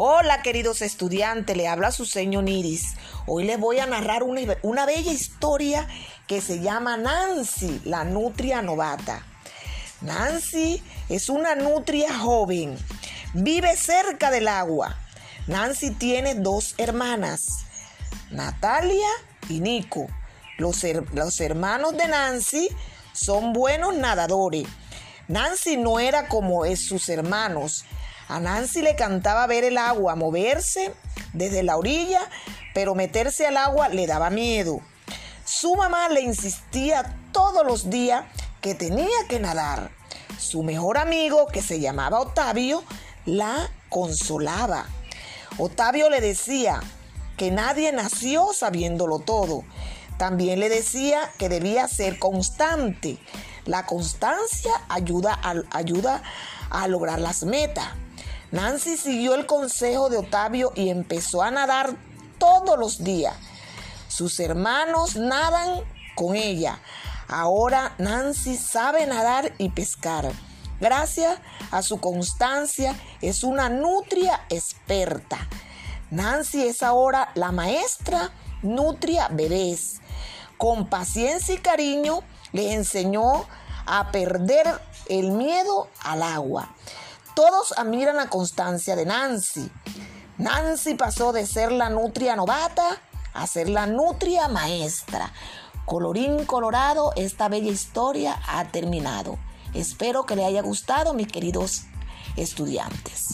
Hola queridos estudiantes, le habla su señor Niris. Hoy les voy a narrar una, una, bella historia que se llama Nancy, la nutria novata. Nancy es una nutria joven, vive cerca del agua. Nancy tiene dos hermanas, Natalia y Nico. Los, los hermanos de Nancy son buenos nadadores. Nancy no era como es sus hermanos a Nancy le cantaba ver el agua moverse desde la orilla, pero meterse al agua le daba miedo. Su mamá le insistía todos los días que tenía que nadar. Su mejor amigo, que se llamaba Octavio, la consolaba. Octavio le decía que nadie nació sabiéndolo todo. También le decía que debía ser constante. La constancia ayuda a, ayuda a lograr las metas. Nancy siguió el consejo de Octavio y empezó a nadar todos los días. Sus hermanos nadan con ella. Ahora Nancy sabe nadar y pescar. Gracias a su constancia es una nutria experta. Nancy es ahora la maestra nutria bebés. Con paciencia y cariño le enseñó a perder el miedo al agua. Todos admiran la constancia de Nancy. Nancy pasó de ser la nutria novata a ser la nutria maestra. Colorín colorado, esta bella historia ha terminado. Espero que le haya gustado, mis queridos estudiantes.